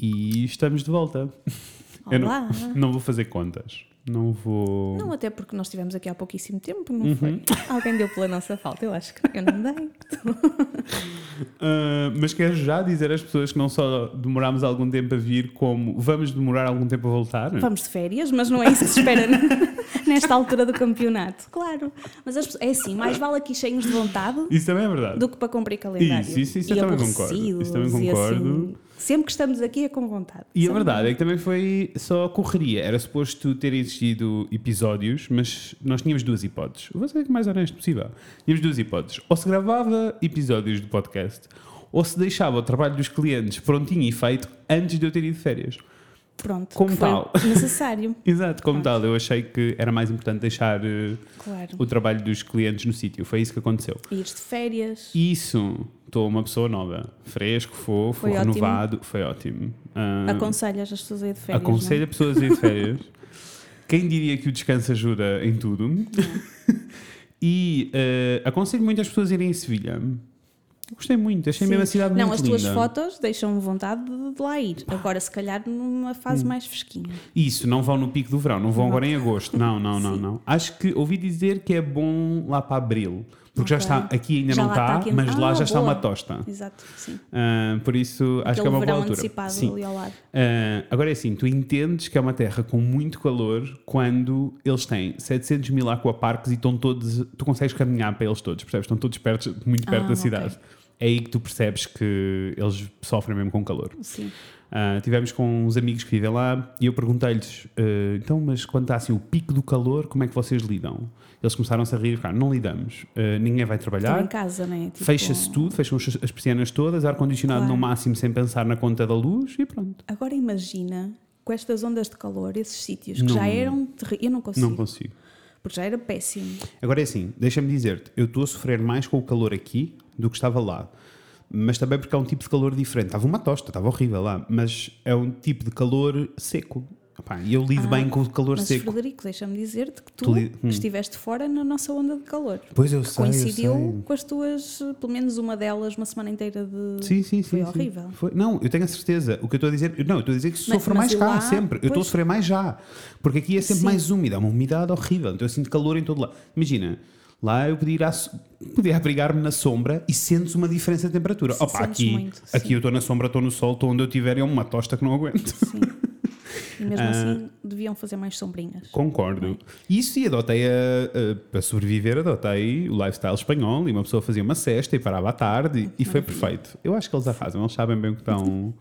E estamos de volta. Eu não, Olá. não vou fazer contas. Não vou. Não, até porque nós estivemos aqui há pouquíssimo tempo, não Uhum. foi? Alguém deu pela nossa falta, eu acho que eu não dei. Ah, mas quero já dizer às pessoas que não só demorámos algum tempo a vir, como vamos demorar algum tempo a voltar. Vamos de férias, mas não é isso que se espera nesta altura do campeonato. Claro. Mas as é assim, mais vale aqui cheios de vontade Isso também é verdade. do que para cumprir calendário. Isso, isso, isso eu também concordo. Isso também e concordo. Sempre que estamos aqui é com vontade. E a Só- verdade é que também foi só correria. Era suposto ter existido episódios, mas nós tínhamos duas hipóteses. Vou ser o mais honesto possível. Tínhamos duas hipóteses. Ou se gravava episódios do podcast, ou se deixava o trabalho dos clientes prontinho e feito antes de eu ter ido de férias. Pronto, Como tal. necessário. Exato, como tal, eu achei que era mais importante deixar eh, Claro. o trabalho dos clientes no sítio. Foi isso que aconteceu. Ires de férias. Isso, estou uma pessoa nova, fresco, fofo, Foi ótimo. renovado, foi ótimo. Ah, Aconselhas as pessoas a ir de férias. Aconselho a pessoas a ir de férias. Quem diria que o descanso ajuda em tudo? e eh, aconselho muito as pessoas a irem em Sevilha. Gostei muito, achei Sim. mesmo a cidade Não, muito as tuas linda. fotos deixam-me vontade de, lá ir. Agora, se calhar, numa Hum. fase mais fresquinha. Isso, não vão no pico do verão, não vão agora em agosto. Não, não, não, não. Acho que ouvi dizer que é bom lá para abril. Porque já está, aqui ainda Já não lá está, está mas lá Ah, já está boa. uma tosta. Exato, sim. Ah, por isso, acho que é uma boa altura. Sim. ali ao lado. Ah, agora é assim, tu entendes que é uma terra com muito calor quando eles têm 700 mil aquaparks e estão todos, tu consegues caminhar para eles todos, percebes? Estão todos perto, muito perto Ah, da cidade. É aí que tu percebes que eles sofrem mesmo com calor. Sim. Ah, tivemos com uns amigos que vivem lá e eu perguntei-lhes, ah, então, mas quando está assim o pico do calor, como é que vocês lidam? Eles começaram-se a rir e ficaram, não lidamos, Ah, ninguém vai Estão em trabalhar, casa, né? Tipo, fecha-se tudo, fecham as as persianas todas, ar-condicionado Claro. no máximo sem pensar na conta da luz e pronto. Agora imagina, com estas ondas de calor, esses sítios que Não- já eram terríveis. Eu não consigo, Não consigo. Porque já era péssimo. Agora é assim, deixa-me dizer-te, eu estou a sofrer mais com o calor aqui do que estava lá. Mas também porque é um tipo de calor diferente. Estava uma tosta, estava horrível lá, mas é um tipo de calor seco. Epá, eu lido Ah, bem com o calor Mas, seco. Frederico, deixa-me dizer-te que Tu tu, li- hum. estiveste fora na nossa onda de calor. Pois eu sei, eu coincidiu sei. com as tuas, pelo menos uma delas, uma semana inteira de. Sim, sim, sim. Foi sim. horrível. Foi- Não, eu tenho a certeza. O que eu estou a dizer, não, eu estou a dizer que Mas- sofro mas mais cá, lá- sempre. Eu estou a pois. sofrer mais já. Porque aqui é sempre Sim. mais úmida, é uma umidade horrível. Então eu sinto calor em todo lado. Imagina, lá eu podia ir à podia abrigar-me na sombra e sentes uma diferença de temperatura. Sim, Opa, aqui, muito, aqui sim. eu estou na sombra, estou no sol, estou onde eu estiver é uma tosta que não aguento. Sim. E mesmo Ah. assim deviam fazer mais sombrinhas. Concordo. Isso e adotei a, a- para sobreviver, adotei o lifestyle espanhol e uma pessoa fazia uma cesta e parava à tarde e, e foi perfeito. Eu acho que eles arrasam, eles sabem bem o que estão,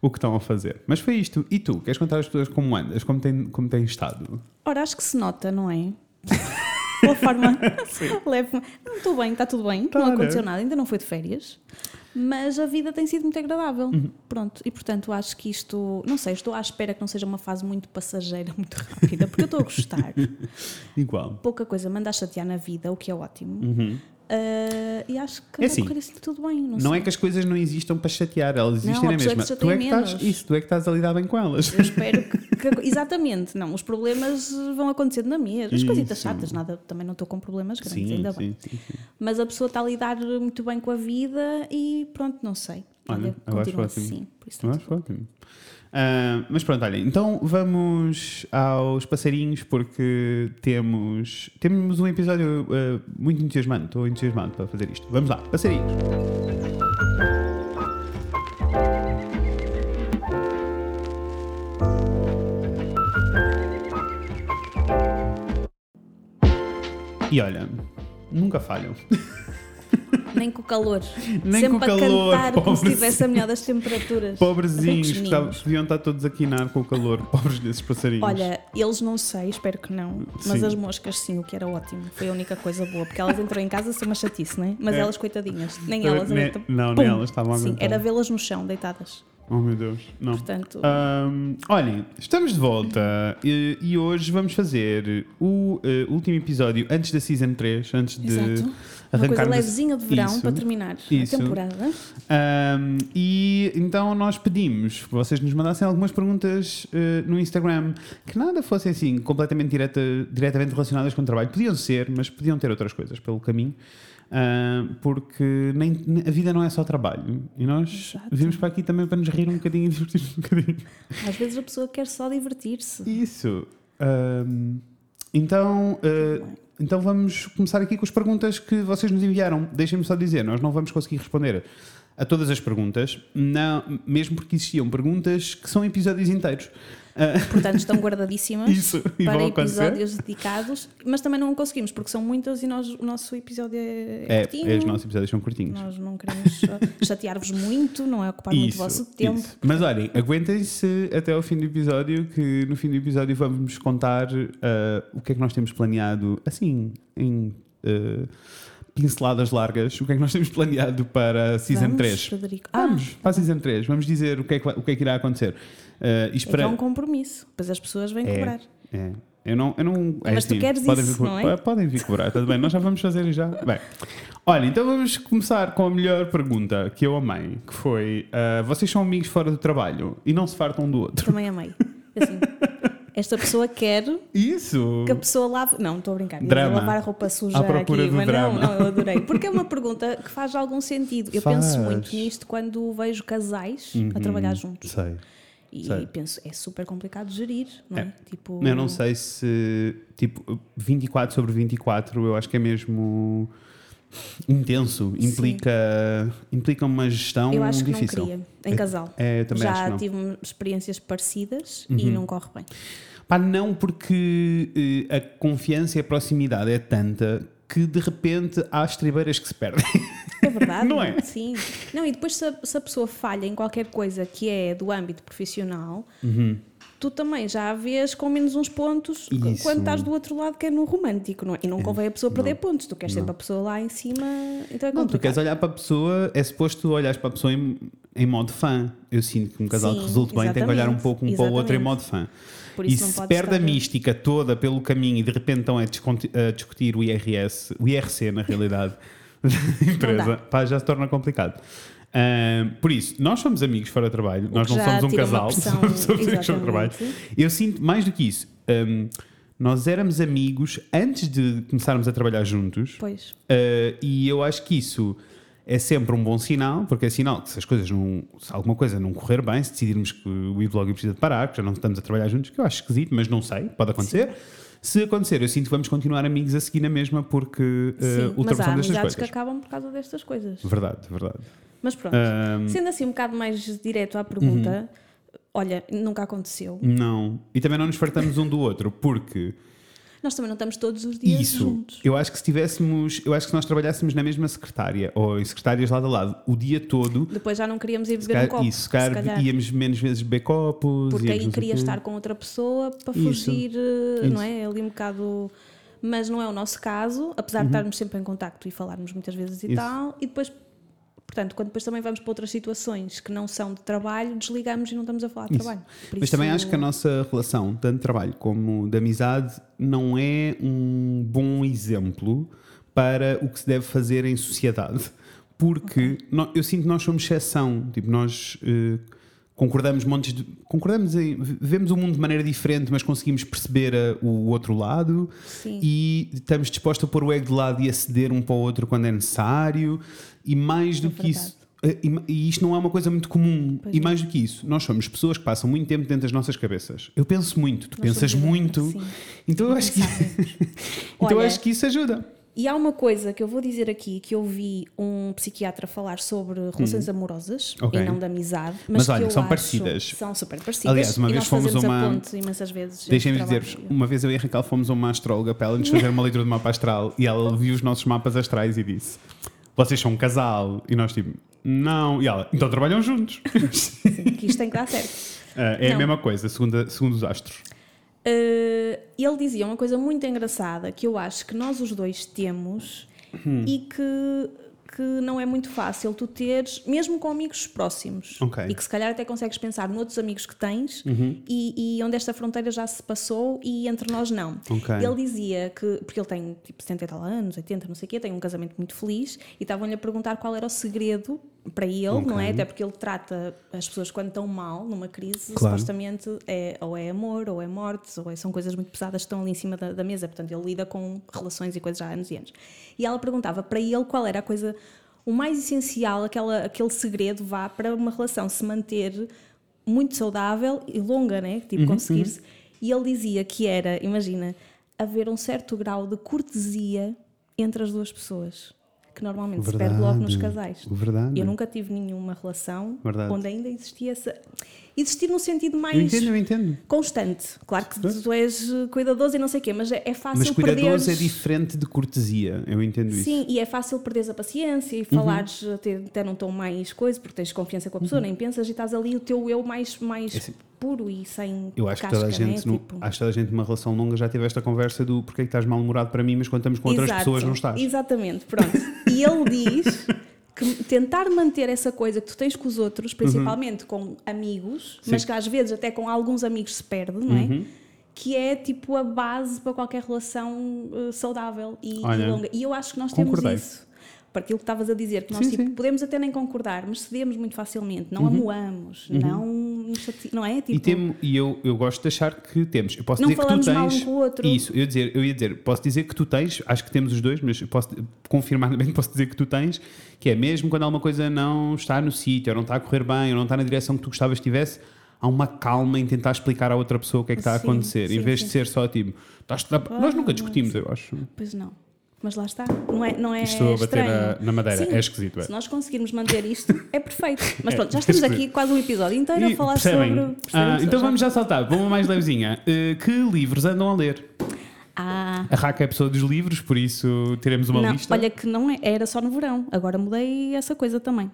o que estão a fazer. Mas foi isto. E tu, queres contar às pessoas como andas, como tem, como tem estado? Ora, acho que se nota, não é? Pela forma leve Não, estou bem, está tudo bem, Tá, não né? aconteceu nada, ainda não foi de férias, mas a vida tem sido muito agradável. Uhum. Pronto, e portanto acho que isto, não sei, estou à espera que não seja uma fase muito passageira, muito rápida, porque eu estou a gostar. Igual. Pouca coisa manda a chatear na vida, o que é ótimo. Ah, e acho que. É assim, correr assim tudo bem. Não, Não é que as coisas não existam para chatear, elas existem há na pessoas mesma. Tu é que estás, isso, tu é que estás a lidar bem com elas. Eu espero que, que- Exatamente, não, os problemas vão acontecendo na mesma. As coisitas Isso. chatas, nada, também não estou com problemas grandes, Sim, ainda bem. sim, sim, sim. Mas a pessoa está a lidar muito bem com a vida e pronto, não sei. Olha, Olha, eu acho continua ótimo. assim. Eu acho ótimo. Ah, mas pronto, olha, então vamos aos passarinhos porque temos, temos um episódio ah, muito entusiasmante. Estou entusiasmado para fazer isto. Vamos lá, passarinhos. E olha, nunca falham. Nem com o calor. Nem Sempre com o a calor, cantar como se estivesse a melhor das temperaturas. Pobrezinhos, que estavam- podiam estar todos a quinar com o calor. Pobres desses passarinhos. Olha, eles não sei, espero que não, mas Sim. as moscas sim, o que era ótimo. Foi a única coisa boa, porque elas entrou em casa sem uma chatice, não é? Mas É. elas, coitadinhas, nem elas Ne- aguentam. não, nem elas estavam a Sim, era vê-las no chão, deitadas. Oh meu Deus, não. Portanto, Ahm, olhem, estamos de volta e, e hoje vamos fazer o eh, último episódio antes da Season 3, antes de exato. Uma coisa levezinha de verão Isso. para terminar Isso. a temporada. Ahm, e então nós pedimos que vocês nos mandassem algumas perguntas eh, no Instagram que nada fossem assim completamente direta, diretamente relacionadas com o trabalho. Podiam ser, mas podiam ter outras coisas pelo caminho. Ah, porque nem, a vida não é só trabalho. E nós Exato. vimos para aqui também para nos rir um bocadinho e divertir-nos um bocadinho. Às vezes a pessoa quer só divertir-se. Isso. Então, ah, então vamos começar aqui com as perguntas que vocês nos enviaram. Deixem-me só dizer, nós não vamos conseguir responder a todas as perguntas, não, mesmo porque existiam perguntas que são episódios inteiros. Ah, Portanto, estão guardadíssimas isso, para episódios dedicados, mas também não conseguimos, porque são muitas e nós, o nosso episódio é, É, curtinho. é, os nossos episódios são curtinhos. Nós não queremos uh, chatear-vos muito, não é ocupar muito o vosso tempo. isso. Mas olhem, aguentem-se até ao fim do episódio, que no fim do episódio vamos contar ah, o que é que nós temos planeado, assim, em ah, pinceladas largas, o que é que nós temos planeado para a Season Vamos, 3. Frederico. Ah, Vamos, para a Season 3, vamos dizer o que é que, o que, é que irá acontecer. Ah, e é que espera- é um compromisso, depois as pessoas vêm É. cobrar. É. Eu não, eu não, é Mas tu queres podem isso, vir, não é? Podem vir cobrar, tudo bem, nós já vamos fazer já. Bem, olha, então vamos começar com a melhor pergunta que eu amei, que foi: ah, vocês são amigos fora do trabalho e não se fartam um do outro? Também amei. Assim, esta pessoa quer Isso! que a pessoa lave. Não, estou a brincar. Drama. lavar a roupa suja À procura aqui, do mas drama. não, não, eu adorei. Porque é uma pergunta que faz algum sentido. Eu Faz. penso muito nisto quando vejo casais a trabalhar juntos. Sei. E sei. penso, é super complicado gerir, não é? Tipo, Eu não sei se, tipo, 24 sobre 24, eu acho que é mesmo intenso. Implica, implica uma gestão Eu acho que difícil. não queria, em casal. É, eu também Já tive experiências parecidas e não corre bem. Pá, não porque eh, a confiança e a proximidade é tanta que de repente há estribeiras que se perdem. É verdade. Não é? Sim. Não, e depois se a, se a pessoa falha em qualquer coisa que é do âmbito profissional, tu também já a vês com menos uns pontos. Isso. quando estás do outro lado que é no romântico, não é? E não convém a pessoa perder pontos, tu queres sempre a pessoa lá em cima, então é Não, tu queres olhar para a pessoa, é suposto tu olhares para a pessoa em, em modo fã. Eu sinto que um casal que Sim, resulte bem tem que olhar um exatamente, pouco um para o outro em exatamente. modo fã. Por E não se perde a estar- mística toda pelo caminho e de repente estão a, discutir o IRS, o IRC na realidade, da empresa, pá, já se torna complicado. Ahm, por isso, nós somos amigos fora do trabalho, nós não somos um casal, pressão, somos amigos fora do trabalho. Eu sinto mais do que isso. ahm, nós éramos amigos antes de começarmos a trabalhar juntos. Pois, Uh, e eu acho que isso é sempre um bom sinal, porque é sinal que se as coisas não. Se alguma coisa não correr bem, se decidirmos que o e-blog precisa de parar, que já não estamos a trabalhar juntos, que eu acho esquisito, mas não sei, pode acontecer. Se acontecer, eu sinto que vamos continuar amigos a seguir na mesma, porque uh, sim. Mas há ultrapassamos amizades que acabam por causa destas coisas. Verdade, verdade. Mas pronto, Ahm, sendo assim um bocado mais direto à pergunta, Uhum. olha, nunca aconteceu. não. E também não nos fartamos um do outro, porque Nós também não estamos todos os dias isso, juntos. eu acho que se tivéssemos, eu acho que se nós trabalhássemos na mesma secretária ou em secretárias lado a lado o dia todo, Depois já não queríamos ir se beber um copo. isso, se calhar, íamos menos vezes beber copos. Porque aí queria estar com outra pessoa para Isso. fugir, eh, Isso. não é? Ali um bocado. Mas não é o nosso caso, apesar de estarmos sempre em contacto e falarmos muitas vezes e Uhum. Isso. tal. E depois, portanto, quando depois também vamos para outras situações que não são de trabalho, desligamos e não estamos a falar de Isso. trabalho. Por Mas isso- também acho que a nossa relação, tanto de trabalho como de amizade, não é um bom exemplo para o que se deve fazer em sociedade. Porque nó- eu sinto que nós somos exceção. Tipo, nós eh, concordamos montes de. Concordamos em. Vemos o mundo de maneira diferente, mas conseguimos perceber eh, o outro lado Sim. e estamos dispostos a pôr o ego de lado e a ceder um para o outro quando é necessário. E mais do É que isso. eh, E, e isto não é uma coisa muito comum. Pois e não. mais do que isso, nós somos pessoas que passam muito tempo dentro das nossas cabeças. Eu penso muito, tu Nós pensas muito. sim. Então eu acho que, então Olha, acho que isso ajuda. E há uma coisa que eu vou dizer aqui que eu vi um psiquiatra falar sobre relações amorosas Hum. Ok. e não de amizade, mas, Mas que olha, são parecidas. São super parecidas. Aliás, uma vez fomos uma- a imensas vezes. Deixem-me dizer-vos, uma vez eu e a Raquel fomos a uma astróloga para ela nos fazer uma leitura de mapa astral e ela viu os nossos mapas astrais e disse: Vocês são um casal. E nós, tipo, não. E ela, então trabalham juntos. que isto tem que dar certo. É a Não. mesma coisa, segundo, a- segundo os astros. Uh, ele dizia uma coisa muito engraçada que eu acho que nós os dois temos Hum. e que, que não é muito fácil tu teres, mesmo com amigos próximos, Ok. Uhum. e que se calhar até consegues pensar noutros amigos que tens e, e onde esta fronteira já se passou e entre nós não. Ok. Ele dizia que, porque ele tem tipo 70 e tal anos, 80, não sei o quê, tem um casamento muito feliz e estavam-lhe a perguntar qual era o segredo para ele, não é? Até porque ele trata as pessoas quando estão mal, numa crise, Claro. supostamente é, ou é amor, ou é morte, ou é- são coisas muito pesadas que estão ali em cima da, da mesa. Portanto, ele lida com relações e coisas há anos e anos. E ela perguntava para ele qual era a coisa, o mais essencial, aquela, aquele segredo vá para uma relação se manter muito saudável e longa, né? Tipo, conseguir-se. E ele dizia que era, imagina, haver um certo grau de cortesia entre as duas pessoas, que normalmente se perde logo nos Verdade. casais. Verdade. Eu nunca tive nenhuma relação Verdade. onde ainda existia essa. Existir num sentido mais Eu entendo, eu entendo. constante. Claro que tu és cuidadoso e não sei o quê, mas é, é fácil Mas cuidadoso perderes... é diferente de cortesia. Eu entendo isso. Sim, e é fácil perderes a paciência e falares até, até num tom mais coisa, porque tens confiança com a pessoa, nem pensas e estás ali o teu eu mais, mais Uhum. É assim, puro e sem Eu acho que casca, toda a gente, né? no- Tipo- acho que toda a gente numa relação longa já teve esta conversa do porque é que estás mal-humorado para mim, mas quando estamos com outras Exato, pessoas não estás. Exatamente, pronto. E ele diz que tentar manter essa coisa que tu tens com os outros, principalmente com amigos, Sim. mas que às vezes até com alguns amigos se perde, não é? Uhum. Que é tipo a base para qualquer relação eh, saudável e, e Olha, longa. E eu acho que nós concordei. temos isso. Para aquilo que estavas a dizer, que nós Sim, tipo, sim. Uhum. podemos até nem concordar, mas cedemos muito facilmente, não amoamos, não, nos chate- não é? Tipo, E, temo, e eu, eu gosto de achar que temos. Eu posso Não dizer que tu falamos mal um tens. com o outro. Isso, eu ia, dizer, eu ia dizer, posso dizer que tu tens, acho que temos os dois, mas posso confirmadamente posso dizer que tu tens, que é mesmo quando alguma coisa não está no sítio, ou não está a correr bem, ou não está na direção que tu gostavas que estivesse, há uma calma em tentar explicar à outra pessoa o que é que está a Sim, acontecer, em sim, vez sim. de ser só tipo, estás nós nunca discutimos, eu acho. Pois não. Mas lá está. Não é, não é Estou a bater na- madeira. Sim. É esquisito, é. Se nós conseguirmos manter isto, é perfeito. Mas É, pronto, já estamos aqui quase um episódio inteiro E a falar percebem? sobre. Ah, então vamos já saltar, vamos mais levezinha. Uh, que livros andam a ler? Ah, A Raca é a pessoa dos livros, por isso teremos uma não, lista. olha que não é, era só no verão. Agora mudei essa coisa também.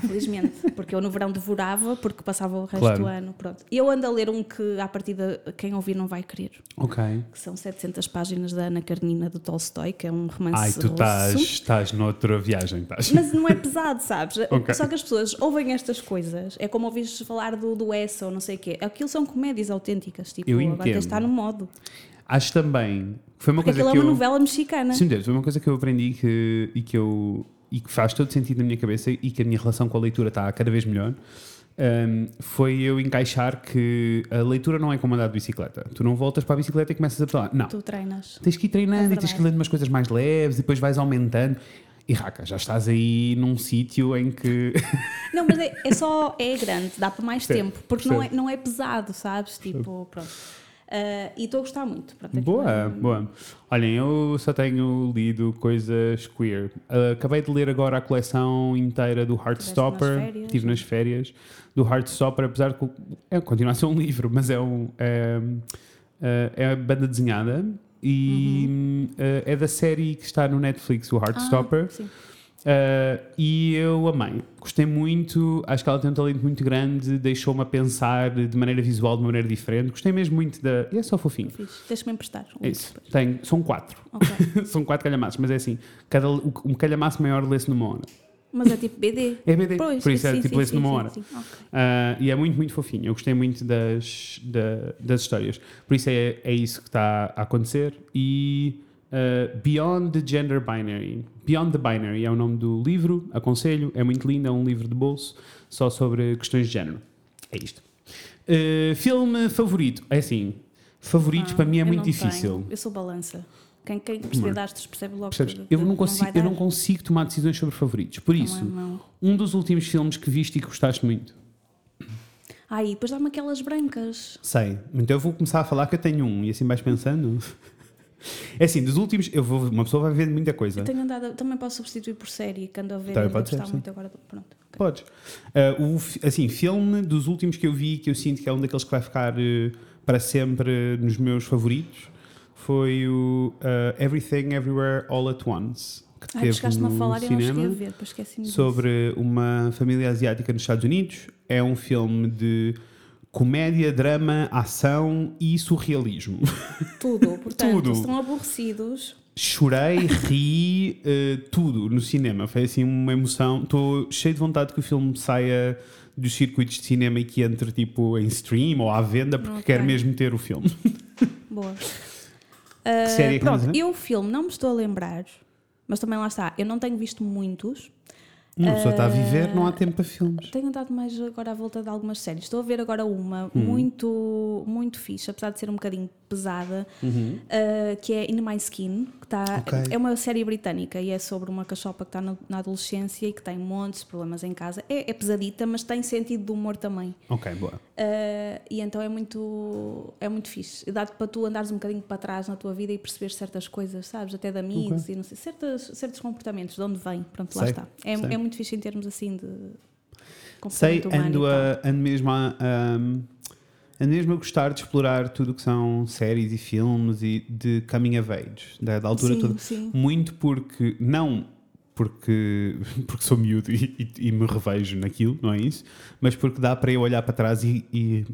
Felizmente. Porque eu no verão devorava, porque passava o resto Claro. do ano. Pronto. Eu ando a ler um que, à partida, quem ouvir não vai querer. Ok. Que são 700 páginas da Ana Karenina do Tolstói, que é um romance Ai, tu estás, estás noutra viagem, estás. Mas não é pesado, sabes? Ok. Só que as pessoas ouvem estas coisas. É como ouvires falar do, do S ou não sei o quê. Aquilo são comédias autênticas. Tipo, Eu agora estar no modo. Acho também foi uma Porque coisa aquilo que é uma eu. novela mexicana. Sim, Deus, foi uma coisa que eu aprendi que, e que eu e que faz todo sentido na minha cabeça e que a minha relação com a leitura está cada vez melhor. um, foi eu encaixar que a leitura não é como andar de bicicleta. Tu não voltas para a bicicleta e começas a pedalar. Não. Tu treinas. Tens que ir treinando É e tens que lendo umas coisas mais leves e depois vais aumentando. E raca, já estás aí num sítio em que. Não, mas é, é só. É grande, dá para mais Percebo, tempo. Porque não é, não é pesado, sabes? Tipo, pronto. Ah, e estou a gostar muito. Pronto, aquilo Boa, é- boa. Olhem, eu só tenho lido coisas queer. Uh, acabei de ler agora a coleção inteira do Heartstopper. Estive nas férias. Do Heartstopper, apesar de que é, continua a ser um livro, mas é, um, é, é, é banda desenhada. E uh, é da série que está no Netflix, o Heartstopper. Uhum. Ah, sim. Uh, e eu amei, gostei muito. Acho que ela tem um talento muito grande, deixou-me a pensar de maneira visual, de maneira diferente. Gostei mesmo muito da. E é só fofinho. Deixa-me emprestar. um É isso. Tem, são quatro. Ok. são quatro calhamaços, mas é assim: cada, um calhamaço maior lê-se numa hora. Mas é tipo BD. É BD, Pois, por isso é sim, tipo sim, lê-se sim, numa sim, hora. sim. Ok. Ah, e é muito, muito fofinho. Eu gostei muito das, da- das histórias. Por isso é, é isso que está a acontecer. E ah, Beyond the Gender Binary. Beyond the Binary é o nome do livro. Aconselho. É muito lindo. É um livro de bolso só sobre questões de género. É isto. Ah, filme favorito. É assim. Favoritos Ah, para mim é muito não difícil. tenho. Eu sou balança. Quem, quem perceber de astros percebe logo Percebes? que, Eu não, consigo, vai eu não consigo tomar decisões sobre favoritos. Por Não é, isso, não. um dos últimos filmes que viste e que gostaste muito. Ai, depois dá-me aquelas brancas. Sei. Então eu vou começar a falar que eu tenho um e assim vais pensando. É assim, dos últimos, eu vou, uma pessoa vai vendo muita coisa. Eu tenho andado, também posso substituir por série, que ando a ver Também e pode ser, sim. muito agora. Pronto. ok. Podes. Ah, o, assim, filme dos últimos que eu vi, que eu sinto que é um daqueles que vai ficar eh, para sempre nos meus favoritos, foi o ah, Everything Everywhere All at Once. Que Ai, teve chegaste-me a no falar e eu não a cinema. ver, esqueci-me sobre uma família asiática nos Estados Unidos. É um filme de comédia, drama, ação e surrealismo. Tudo, portanto, Tudo. estão aborrecidos, chorei, ri, eh, tudo no cinema. Foi assim uma emoção. Estou cheio de vontade que o filme saia dos circuitos de cinema e que entre tipo em stream ou à venda, porque Ok. quero mesmo ter o filme. Boa. Que série é que pronto, eu o filme não me estou a lembrar, mas também lá está. Eu não tenho visto muitos. Uma pessoa está a viver, não há tempo para filmes. Tenho andado mais agora à volta de algumas séries. Estou a ver agora uma Hum. muito, muito fixe, apesar de ser um bocadinho pesada, uh, que é In My Skin, que está, Uhum. Ok. é uma série britânica e é sobre uma cachopa que está na, na adolescência e que tem montes de problemas em casa. É, é pesadita, mas tem sentido de humor também. Ok, boa. Uh, e então é muito, é muito fixe. Dá-te para tu andares um bocadinho para trás na tua vida e perceber certas coisas, sabes? Até de amigos e não sei, certas, certos comportamentos, de onde vem. Pronto, lá Sei, está. É, sei. é muito fixe em termos assim de. Sei, ando, a, ando, mesmo a, um, mesmo a gostar de explorar tudo o que são séries e filmes e de coming of age, da, da altura sim, toda. Sim. Muito porque, não porque, porque sou miúdo e, e- e me revejo naquilo, não é isso? Mas porque dá para eu olhar para trás e, e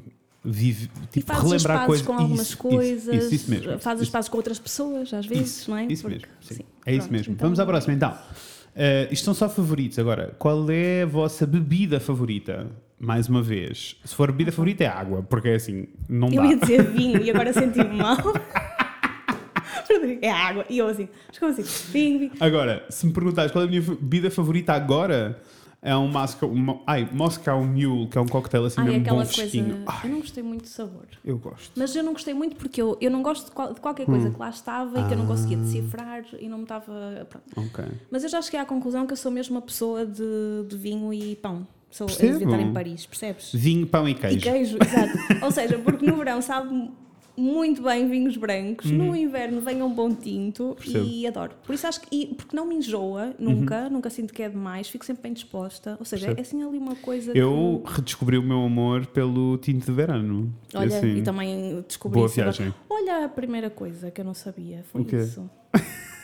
vive, E tipo, fazes as relembrar coisas. com algumas Isso, coisas, Isso, isso, isso mesmo. fazes as Isso. pazes com outras pessoas, às vezes, Isso, não é? Isso Porque- mesmo, sim. sim. É isso Pronto, mesmo. então- Vamos à próxima então. Uh, isto são só favoritos agora. Qual é a vossa bebida favorita? Mais uma vez. Se for bebida favorita é água, porque é assim, não Eu dá. ia dizer vinho e agora senti-me mal. é água. E eu assim, mas como assim? Vinho, vinho. Agora, se me perguntares qual é a minha bebida favorita agora, é um Moscow, um, ai, Moscow Mule, que é um cocktail assim Ai, mesmo aquela bom coisa. fresquinho. Eu não gostei muito do sabor. eu gosto. Mas eu não gostei muito porque eu, eu não gosto de, qual- de qualquer coisa que lá estava e que eu não conseguia decifrar e não me estava. pronto. Ok. Mas eu já cheguei à conclusão que eu sou mesmo uma pessoa de, de vinho e pão. Sou, eu Percebo. devia estar em Paris, percebes? Vinho, pão e E queijo. queijo, exato. Ou seja, porque no verão sabe muito bem vinhos brancos, no inverno vem um bom tinto Uhum. Percebo. Uhum. e adoro. Por isso acho que, e porque não me enjoa nunca, nunca sinto que é demais, fico sempre bem disposta. Ou seja, Percebo. é assim ali uma coisa Eu redescobri o meu amor pelo tinto de verano. que. Olha, assim, e também descobri boa isso agora. viagem. Olha a primeira coisa que eu não sabia, foi isso.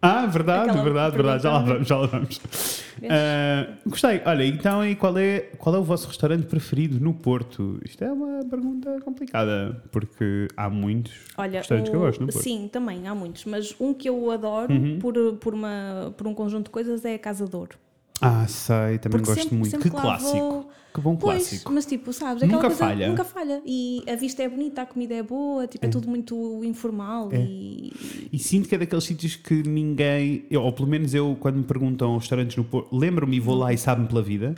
Ah, verdade, Aquela verdade, verdade. Já lá vamos, já lá vamos. Ah, gostei. Olha, então e qual é, qual é o vosso restaurante preferido no Porto? Isto é uma pergunta complicada, porque há muitos Olha, restaurantes que eu o- gosto no Porto. Uhum. Sim, também há muitos, mas um que eu adoro por, por, uma, por um conjunto de coisas é a Casa de Ouro. Ah, sei, também Porque gosto sempre- muito. sempre Que lá clássico. vou- Que bom Pois, clássico. mas tipo, sabes, aquela Nunca coisa falha. nunca falha. E a vista é bonita, a comida é boa, tipo, é, tudo muito informal É. e E sinto que é daqueles sítios que ninguém, eu, ou pelo menos eu, quando me perguntam restaurantes no Porto, lembro-me e vou lá e sabe-me pela vida,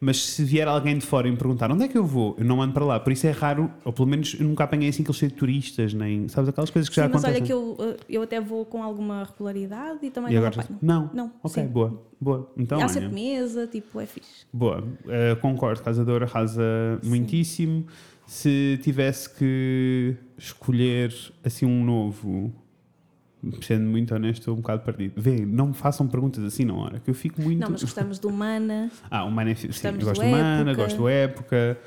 mas se vier alguém de fora e me perguntar onde é que eu vou, eu não ando para lá. Por isso é raro, ou pelo menos eu nunca apanhei assim aquele cheio de turistas, nem, sabes, aquelas coisas que já Sim, mas acontecem. olha que eu, uh, eu até vou com alguma regularidade e também E não agora não. Não, Ok, sim. boa, boa. Então, Há olha, sempre mesa, tipo, é fixe. boa. Eh, concordo, Casador arrasa muitíssimo. Se tivesse que escolher assim um novo, sendo muito honesto, estou um bocado perdido. Vê, não me façam perguntas assim na hora, que eu fico muito. Não, mas gostamos do Mana. Ah, o Mana é sim, gosto do do Mana, Época. gosto do Época.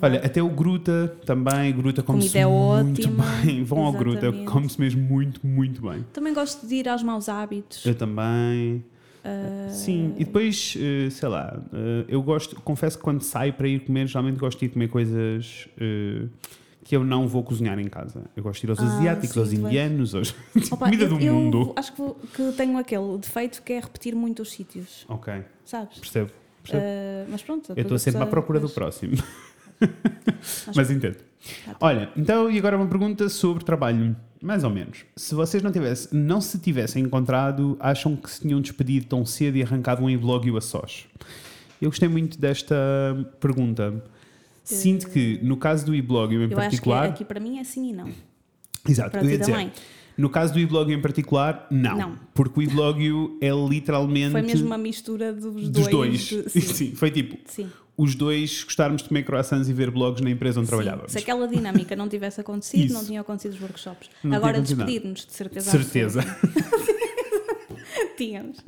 Olha, até o Gruta também, Gruta come-se é muito ótima, bem. Vão ao Gruta, exatamente. come-se mesmo muito, muito bem. Também gosto de ir aos maus hábitos. Eu também. Uh, Sim, e depois, eh, sei lá, eh, eu gosto, confesso que quando saio para ir comer, geralmente gosto de ir comer coisas eh, que eu não vou cozinhar em casa. Eu gosto de ir aos Ah, asiáticos, sim, aos indianos, aos Opa, comida eu, do eu mundo. acho que, que tenho aquele defeito que é repetir muito os sítios, Ok, sabes? percebo. percebo. Uh, mas pronto. eu estou sempre à procura do próximo. Mas entendo. Tá. Olha, então, e agora uma pergunta sobre trabalho. Mais ou menos. Se vocês não, tivessem, não se tivessem encontrado, acham que se tinham despedido tão cedo e arrancado um e-blog e o a sós? Eu gostei muito desta pergunta. Sinto que, no caso do e-blog em Eu acho que particular. aqui para mim é sim e não. Exato, Para eu ia dizer. também. No caso do e-blog em particular, não. Não. Porque o e-blog é literalmente. Foi mesmo uma mistura dos, dos dois. dois. de- sim. sim. foi tipo. sim. Os dois gostarmos de comer croissants e ver blogs na empresa onde Sim. trabalhávamos. Se aquela dinâmica não tivesse acontecido, não tinham acontecido os workshops. Não Agora despedir-nos, de certeza. Certeza. Tínhamos.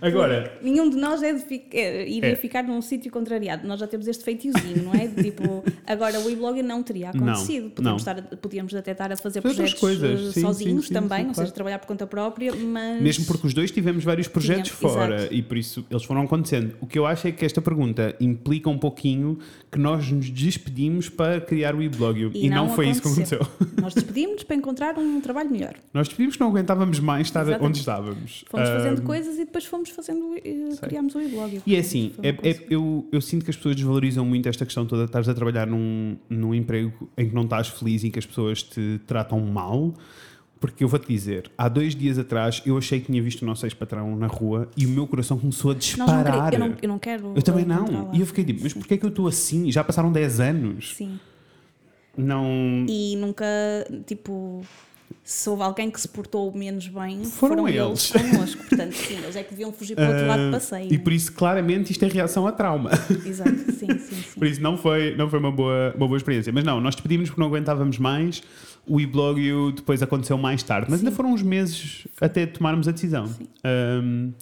Agora, Nenhum de nós é de fi- é, iria É. ficar num sítio contrariado. Nós já temos este feitiozinho, não é? De tipo, agora o e-blog não teria acontecido. Não, podíamos, não. estar, podíamos até estar a fazer outras projetos coisas. eh, sozinhos sim, sim, também, sim, ou claro. seja, trabalhar por conta própria, mas. mesmo porque os dois tivemos vários projetos Tinha- fora exato. e por isso eles foram acontecendo. O que eu acho é que esta pergunta implica um pouquinho que nós nos despedimos para criar o e-blog e, não, foi isso que aconteceu. Nós despedimos-nos para encontrar um trabalho melhor. Nós despedimos que não aguentávamos mais estar Exatamente. onde estávamos. Fomos fazendo Ahm, coisas e depois fomos fazendo, eh, criámos o e-blog. E é assim, é- é- eu, eu sinto que as pessoas desvalorizam muito esta questão toda. Estás a trabalhar num, num emprego em que não estás feliz e que as pessoas te tratam mal. Porque eu vou-te dizer, há dois dias atrás eu achei que tinha visto o nosso ex-patrão na rua e o meu coração começou a Nós não disparar. eu, não, eu não quero. Eu também não. E eu fiquei tipo, mas porquê é que eu estou assim? Já passaram 10 anos. Sim. Não. E nunca, tipo, se houve alguém que se portou menos bem, Foram foram, eles. connosco. Portanto, sim, eles é que deviam fugir para o outro lado do passeio. Ah, E por isso, claramente, isto é reação a trauma. Exato, sim, sim, sim. Por isso, não foi, não foi uma, boa, uma boa experiência. Mas não, nós despedimos porque não aguentávamos mais. O e-blog depois aconteceu mais tarde. Mas ainda foram uns meses até tomarmos a decisão. Ahm,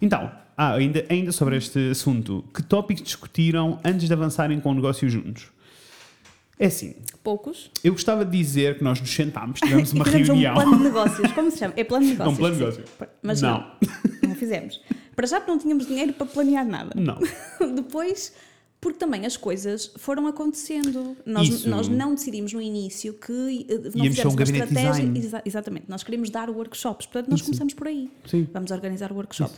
então, ah, ainda, ainda sobre este assunto, que tópicos discutiram antes de avançarem com o negócio juntos? É assim, Poucos. eu gostava de dizer que nós nos sentámos, tivemos uma fizemos reunião. um plano de negócios. Como se chama? É plano de negócios. um plano de sim. negócio. Mas Não. não. não, fizemos. Para já não tínhamos dinheiro para planear nada. Não. Depois, porque também as coisas foram acontecendo. Nós, Isso. nós não decidimos no início que eh, não Íamos fizemos um uma estratégia. Exa- exatamente. Nós queríamos dar workshops. Portanto, nós começamos por aí. Sim. Vamos organizar o workshop.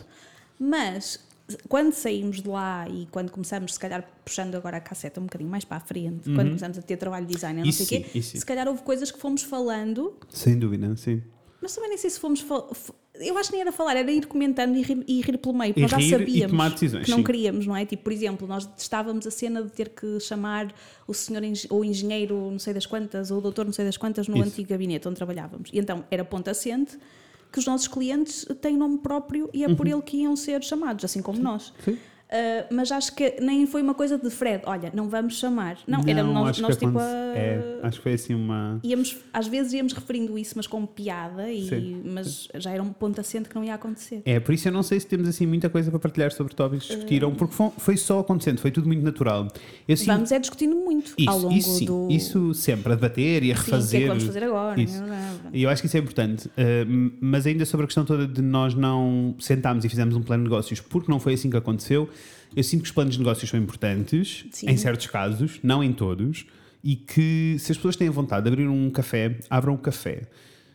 Mas quando saímos de lá e quando começamos, se calhar puxando agora a casseta um bocadinho mais para a frente, quando começamos a ter trabalho de design, não Uhum. Isso sei o quê, isso se calhar houve coisas que fomos falando Sem dúvida, sim. mas também nem sei se fomos. Eu acho que nem era falar, era ir comentando e rir, e rir pelo meio, porque nós já sabíamos decisões, que não sim. queríamos, não é? Tipo, por exemplo, nós estávamos a cena de ter que chamar o senhor ou engenheiro não sei das quantas, ou o doutor não sei das quantas no Isso. antigo gabinete onde trabalhávamos. E então era ponto assente que os nossos clientes têm nome próprio e é por ele que iam ser chamados, assim como nós. Uhum. Sim. Uh, mas acho que nem foi uma coisa de Fred, olha, não vamos chamar. Não, era nós, acho nós que tipo a é, acho que foi assim uma. íamos, às vezes íamos referindo isso, mas com piada, e, Sim. mas já era um ponto assente que não ia acontecer. É, por isso eu não sei se temos assim muita coisa para partilhar sobre tópicos que discutiram, porque foi, só acontecendo, foi tudo muito natural. Eu sinto- Vamos é discutindo muito isso, ao longo isso sim, do. isso sempre, a debater e a Sim, o que é refazer. que vamos fazer agora? Isso. Não, não, não. E eu acho que isso é importante. Uh, mas ainda sobre a questão toda de nós não sentámos e fizemos um plano de negócios porque não foi assim que aconteceu, eu sinto que os planos de negócios são importantes, Sim. em certos casos, não em todos, e que se as pessoas têm vontade de abrir um café, abram um café.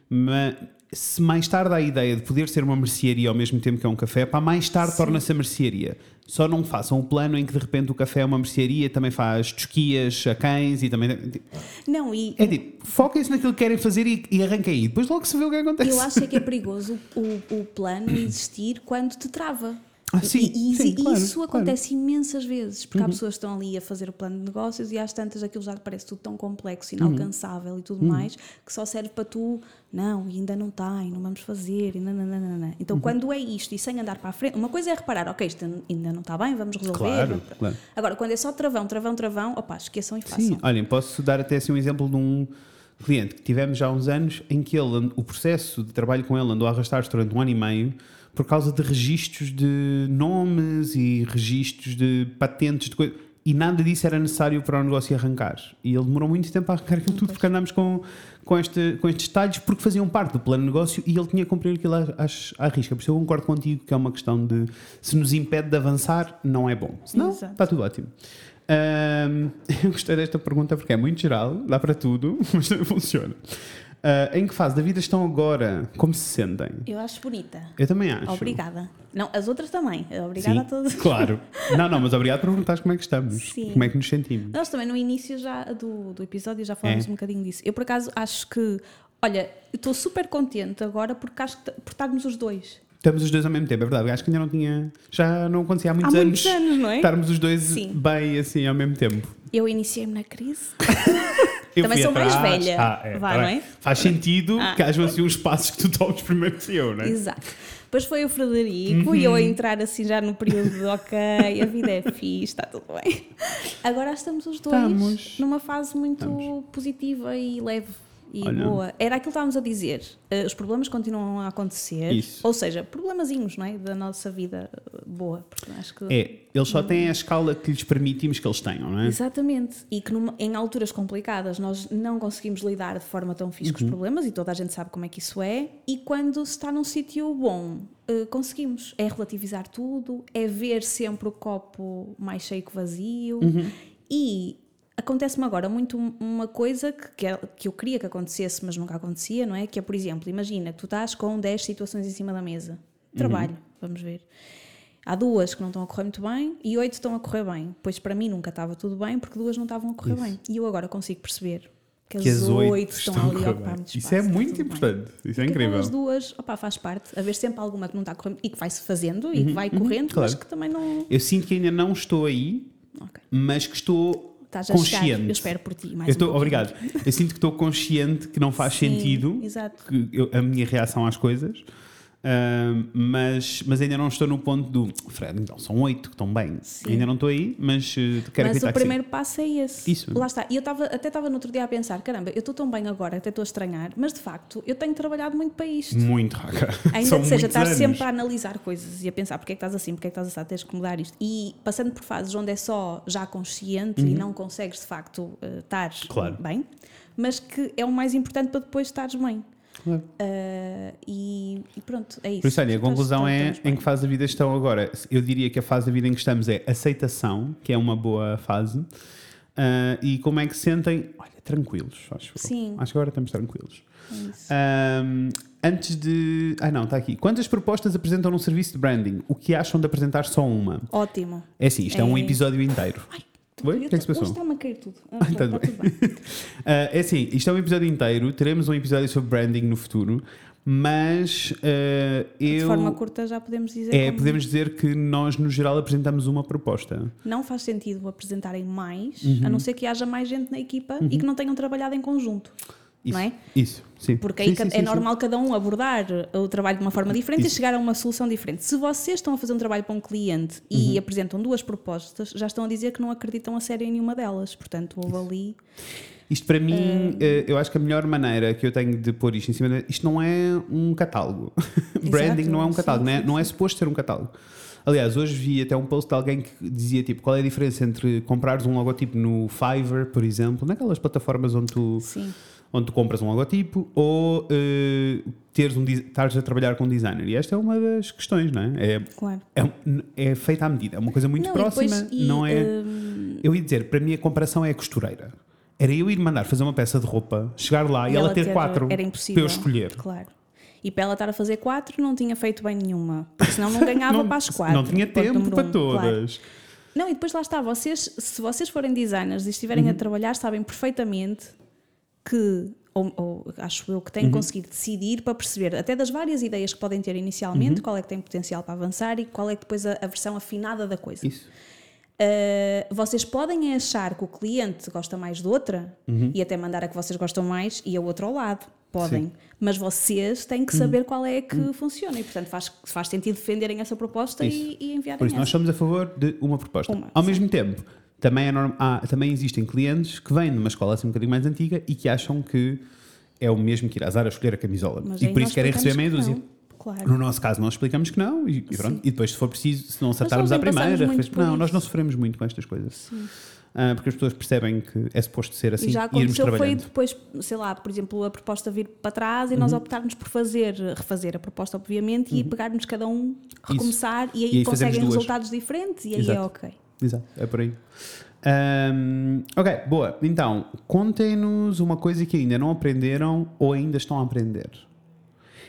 Mas se mais tarde há a ideia de poder ser uma mercearia ao mesmo tempo que é um café, para mais tarde torna-se a mercearia. Só não façam o plano em que de repente o café é uma mercearia, também faz tosquias a cães e também. Não, e É tipo, foquem-se naquilo que querem fazer e, e arranquem aí. Depois logo se vê o que acontece. eu acho é que é perigoso o, o plano existir quando te trava. Ah, sim, e, e- sim, e claro, isso claro. acontece imensas vezes, porque há Uhum. pessoas que estão ali a fazer o plano de negócios e às tantas aquilo já te parece tudo tão complexo, Uhum. inalcançável e tudo mais, que só serve para tu, não, ainda não está, e não vamos fazer, e nananana. Então Uhum. quando é isto e sem andar para a frente, uma coisa é reparar, ok, isto ainda não está bem, vamos resolver. Claro, claro. Agora, quando é só travão, travão, travão, opá, esqueçam e façam. Sim, olhem, posso dar até assim um exemplo de um cliente que tivemos já há uns anos em que ele, o processo de trabalho com ele andou a arrastar-se durante um ano e meio por causa de registros de nomes e registros de patentes de coisa. E nada disso era necessário para o negócio arrancar. E ele demorou muito tempo a arrancar aquilo tudo porque andámos com, com, este, com estes detalhes porque faziam parte do plano de negócio e ele tinha que cumprir aquilo à, às- à risca. Por isso eu concordo contigo que é uma questão de se nos impede de avançar, não é bom. Senão, Exato. está tudo ótimo. Ahm, eu gostei desta pergunta porque é muito geral, dá para tudo, mas não funciona. Ah, em que fase da vida estão agora? Como se sentem? Eu acho bonita. Eu também acho. Obrigada. Não, as outras também. Obrigada Sim, a todos. claro. Não, não, mas obrigado por perguntares como é que estamos. Sim. Como é que nos sentimos. Nós também no início já do, do episódio já falámos É. um bocadinho disso. Eu por acaso acho que, olha, estou super contente agora porque acho que por estarmos os dois. Estamos os dois ao mesmo tempo, é verdade. Acho que ainda não tinha. Já não acontecia há muitos Há anos. muitos anos, não é? Estarmos os dois Sim. bem assim ao mesmo tempo. Eu iniciei-me na crise. Eu Também sou mais atrás. velha. Ah, é, tá não bem. é? Faz sentido Ah. que hajam assim uns passos que tu tomes primeiro que eu, não é? Exato. Depois foi o Frederico e eu Uhum. a entrar assim já no período de ok, a vida é fixe, está tudo bem. Agora estamos os dois Estamos. numa fase muito positiva e leve. E Olha. boa. Era aquilo que estávamos a dizer. eh, os problemas continuam a acontecer. Isso. Ou seja, problemazinhos, não é? Da nossa vida eh, boa. Porque acho que. É, eles só têm a escala que lhes permitimos que eles tenham, não é? Exatamente. E que numa- em alturas complicadas nós não conseguimos lidar de forma tão fixe Uhum. com os problemas e toda a gente sabe como é que isso é. E quando se está num sítio bom, eh, conseguimos. É relativizar tudo, é ver sempre o copo mais cheio que vazio. Uhum. E acontece-me agora muito um- uma coisa que, que, é- que eu queria que acontecesse, mas nunca acontecia, não é? Que é, por exemplo, imagina tu estás com 10 situações em cima da mesa. Trabalho, vamos ver. Há duas que não estão a correr muito bem e oito estão a correr bem. Pois para mim nunca estava tudo bem porque duas não estavam a correr Isso. bem. E eu agora consigo perceber que, Que as as oito estão, estão ali a ocupar muito Isso espaço. é está muito tudo bem. importante. Isso é Porque incrível. aquelas duas, opá, faz parte. Haver sempre alguma que não está a correr e que vai-se fazendo e que vai correndo, claro. mas que também não. Eu sinto que ainda não estou aí, Ok. mas que estou Estás a chegar. consciente. Eu espero por ti. Mais Eu estou, obrigado. Eu sinto que estou consciente que não faz Sim, sentido eu- a minha reação às coisas, mas, mas ainda não estou no ponto do Fred, então são oito que estão bem. Sim. Ainda não estou aí, mas eh, quero Mas o primeiro passo é esse. Isso. Lá está. E eu tava, até estava no outro dia a pensar: caramba, eu estou tão bem agora, até estou a estranhar, mas de facto eu tenho trabalhado muito para isto. sim. Muito raca. Ainda São que seja estar anos. sempre a analisar coisas e a pensar porque é que estás assim, porque é que estás assim, tens que mudar isto. E passando por fases onde é só já consciente e não consegues de facto eh, estar Uhum. Claro. bem, mas que é o mais importante para depois estares bem. Claro. Eh, e, e pronto, é isso. Por isso, olha, a conclusão é em que fase da vida estão agora. Eu diria que a fase da vida em que estamos é aceitação, que é uma boa fase, ah, e como é que se sentem, olha, tranquilos, acho. Sim. Acho que agora estamos tranquilos. É isso. Ahm, antes de. Ah, não, está aqui. Quantas propostas apresentam num serviço de branding? O que acham de apresentar só uma? Ótimo. É assim, isto é, um É- episódio inteiro. Oi? O que é que? Hoje está-me a cair tudo. Ah, tá está bem. tudo bem. Ah, é assim, isto é um episódio inteiro. Teremos um episódio sobre branding no futuro, mas ah, eu. De forma curta já podemos dizer É, como podemos dizer que nós, no geral, apresentamos uma proposta. não faz sentido apresentarem mais, Uhum. a não ser que haja mais gente na equipa e que não tenham trabalhado em conjunto. Isso, Não é? Isso, sim. Porque Sim, aí sim, é sim, sim. normal cada um abordar o trabalho de uma forma diferente Isso. e chegar a uma solução diferente. Se vocês estão a fazer um trabalho para um cliente Uhum. e apresentam duas propostas, já estão a dizer que não acreditam a sério em nenhuma delas. Portanto, houve ali. Isto para mim, eh, eu acho que a melhor maneira que eu tenho de pôr isto em cima. De... Isto não é um catálogo. Branding não é um sim, catálogo, não, é, sim, não é suposto ser um catálogo. Aliás, hoje vi até um post de alguém que dizia tipo qual é a diferença entre comprares um logotipo no Fiverr, por exemplo, naquelas plataformas onde tu, Sim. Onde tu compras um logotipo, ou eh, teres um, estares a trabalhar com um designer. E esta é uma das questões, não é? É, Claro. é, é feita à medida, é uma coisa muito Não, e próxima, depois- e, não é? hum, Eu ia dizer, para mim a comparação é a costureira. Era eu ir mandar fazer uma peça de roupa, chegar lá e, ela, ter, quatro Era para impossível. eu escolher. Claro. E para ela estar a fazer quatro, não tinha feito bem nenhuma. Porque senão não ganhava não, para as quatro. não tinha tempo para um, todas. claro. Não, e depois lá está, vocês, se vocês forem designers e estiverem Uhum. a trabalhar, sabem perfeitamente que, ou, ou acho eu, que têm Uhum. conseguido decidir para perceber, até das várias ideias que podem ter Uhum. inicialmente, qual é que tem potencial para avançar e qual é que depois a, a versão afinada da coisa. Isso. Uh, vocês podem achar que o cliente gosta mais de outra Uhum. e até mandar a que vocês gostam mais e a outra ao lado. Podem. Sim. Uhum. Mas vocês têm que saber qual é que funciona e, portanto, faz, faz sentido defenderem essa proposta e, e enviarem Por isso, nós essa. somos a favor de uma proposta. Uma, Ao sim. mesmo tempo, também, é norm- há- também existem clientes que vêm de uma escola assim um bocadinho mais antiga e que acham que é o mesmo que ir à Zara escolher a camisola. Mas e por isso querem receber meia dúzia. Claro. No nosso caso, nós explicamos que não e, e pronto. E depois, se for preciso, se não acertarmos à primeira, não, nós não sofremos muito com estas coisas. Ah, porque as pessoas percebem que é suposto ser assim e já irmos aconteceu foi depois, sei lá, por exemplo, a proposta vir para trás e nós optarmos por fazer, refazer a proposta, obviamente, e pegarmos cada um, recomeçar e aí, E aí conseguem resultados diferentes e aí é Exato. ok. Exato, é por aí. Ahm, ok, boa. Então, contem-nos uma coisa que ainda não aprenderam ou ainda estão a aprender.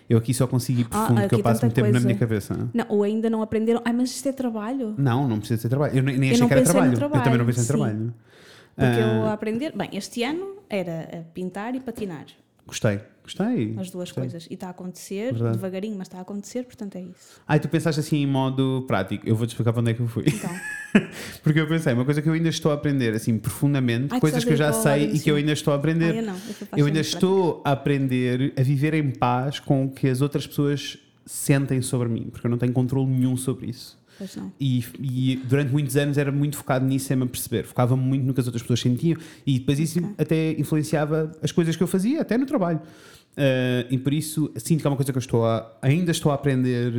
Eu aqui só consigo ir Ah, profundo, porque eu passo muito tempo na minha cabeça. Não, ou ainda não aprenderam. Ai, mas isto é trabalho. Não, não precisa ser trabalho. Eu nem nem Eu achei que era no trabalho. Eu também não trabalho, pensei em sim. trabalho. Porque eu Ah, a aprender. Bem, este ano era pintar e patinar. Gostei, gostei. As duas gostei. coisas. E está a acontecer, Verdade. devagarinho, mas está a acontecer, portanto é isso. Ai, tu pensaste assim em modo prático. Eu vou-te explicar para onde é que eu fui. Então, Porque eu pensei, uma coisa que eu ainda estou a aprender, assim, profundamente, Ai, coisas que eu já sei e que eu ainda estou a aprender. ah, eu não. Eu, ainda estou a aprender a viver em paz com o que as outras pessoas sentem sobre mim, porque eu não tenho controle nenhum sobre isso. prática. Pois não. E, e durante muitos anos era muito focado nisso sem me perceber. Focava muito no que as outras pessoas sentiam e depois isso Ok. até influenciava as coisas que eu fazia, até no trabalho. Uh, e por isso sinto que é uma coisa que eu estou a, ainda estou a aprender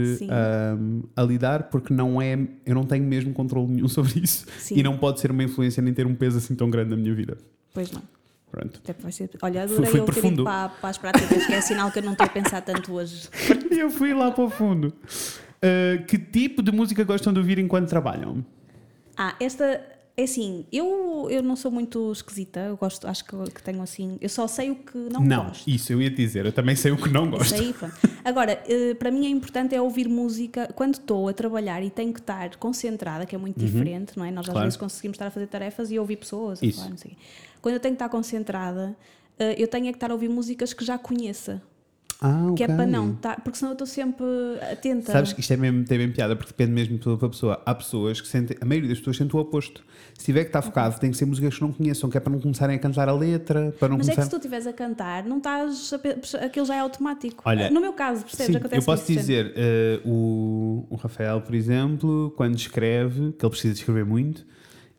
um, a lidar, porque não é, eu não tenho mesmo controle nenhum sobre isso Sim. e não pode ser uma influência nem ter um peso assim tão grande na minha vida. Pois não. Pronto. Até vai ser... Olha, adorei fui eu profundo. ido para, para as práticas, que é sinal que eu não estou a pensar tanto hoje. Eu fui lá para o fundo. Uh, que tipo de música gostam de ouvir enquanto trabalham? Ah, esta é assim, eu, eu não sou muito esquisita, eu gosto, acho que, que tenho assim, eu só sei o que não, gosto. isso eu ia te dizer, eu também sei o que não gosto. Agora, eh, para mim é importante é ouvir música quando estou a trabalhar e tenho que estar concentrada, que é muito diferente, não é? Nós às Uhum. Claro. vezes conseguimos estar a fazer tarefas e ouvir pessoas. Isso. falar, não. Quando eu tenho que estar concentrada, eh, eu tenho é que estar a ouvir músicas que já conheça, Ah, que é para não estar, porque senão eu estou sempre atenta. Sabes que isto é mesmo, tem piada, porque depende mesmo de pessoa para pessoa. Há pessoas que sentem, a maioria das pessoas sente o oposto. Se tiver que estar focado, tem que ser músicas que não conheçam, que é para não começarem a cantar a letra, para não Mas é que começar. se tu estiveres a cantar, não estás a aquilo já é automático. Olha, no meu caso, percebes? Sim, eu posso dizer, eh, o, o Rafael, por exemplo, quando escreve, que ele precisa de escrever muito,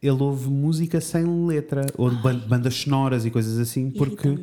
ele ouve música sem letra, ou bandas sonoras e coisas assim, porque.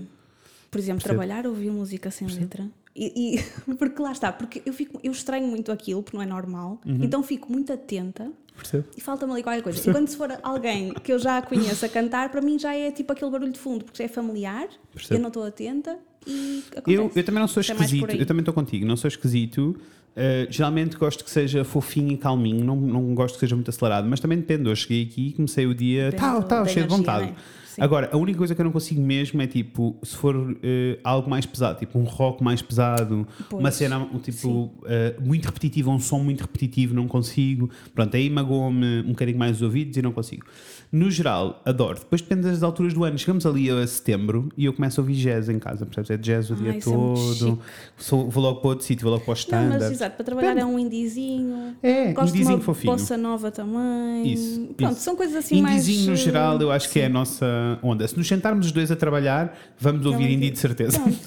Por exemplo, Percebo. trabalhar, ouvir música sem letra. E, e- porque lá está, porque eu, fico, eu estranho muito aquilo, porque não é normal, Uhum. então fico muito atenta Percebe? e falta-me ali qualquer coisa. E quando se for alguém que eu já conheço a cantar, para mim já é tipo aquele barulho de fundo, porque já é familiar, Percebo. eu não estou atenta e acontece. Eu, eu também não sou esquisito, eu também estou contigo, não sou esquisito. Uh, geralmente gosto que seja fofinho e calminho, não, não gosto que seja muito acelerado, mas também depende. Hoje cheguei aqui e comecei o dia Depende tal, tal, cheio de vontade. né? Sim. Agora, a única coisa que eu não consigo mesmo é tipo, se for uh, algo mais pesado, tipo um rock mais pesado, Pois, uma cena um, tipo uh, muito repetitiva, um som muito repetitivo, não consigo. Pronto, aí magoa-me um bocadinho mais os ouvidos e não consigo. No geral, adoro. Depois depende das alturas do ano. Chegamos ali a setembro e eu começo a ouvir jazz em casa, percebes? É jazz o dia é todo. chique. Sou- vou logo para outro sítio, vou logo para o Não, standard. mas exato, para trabalhar é um indizinho. É, Gosto de indiezinho uma fofinho. bossa nova também. Isso, Pronto, isso. são coisas assim mais. Indiezinho no geral, eu acho que é a sim. nossa onda. Se nos sentarmos os dois a trabalhar, vamos É um ouvir indie indie. de certeza. Pronto,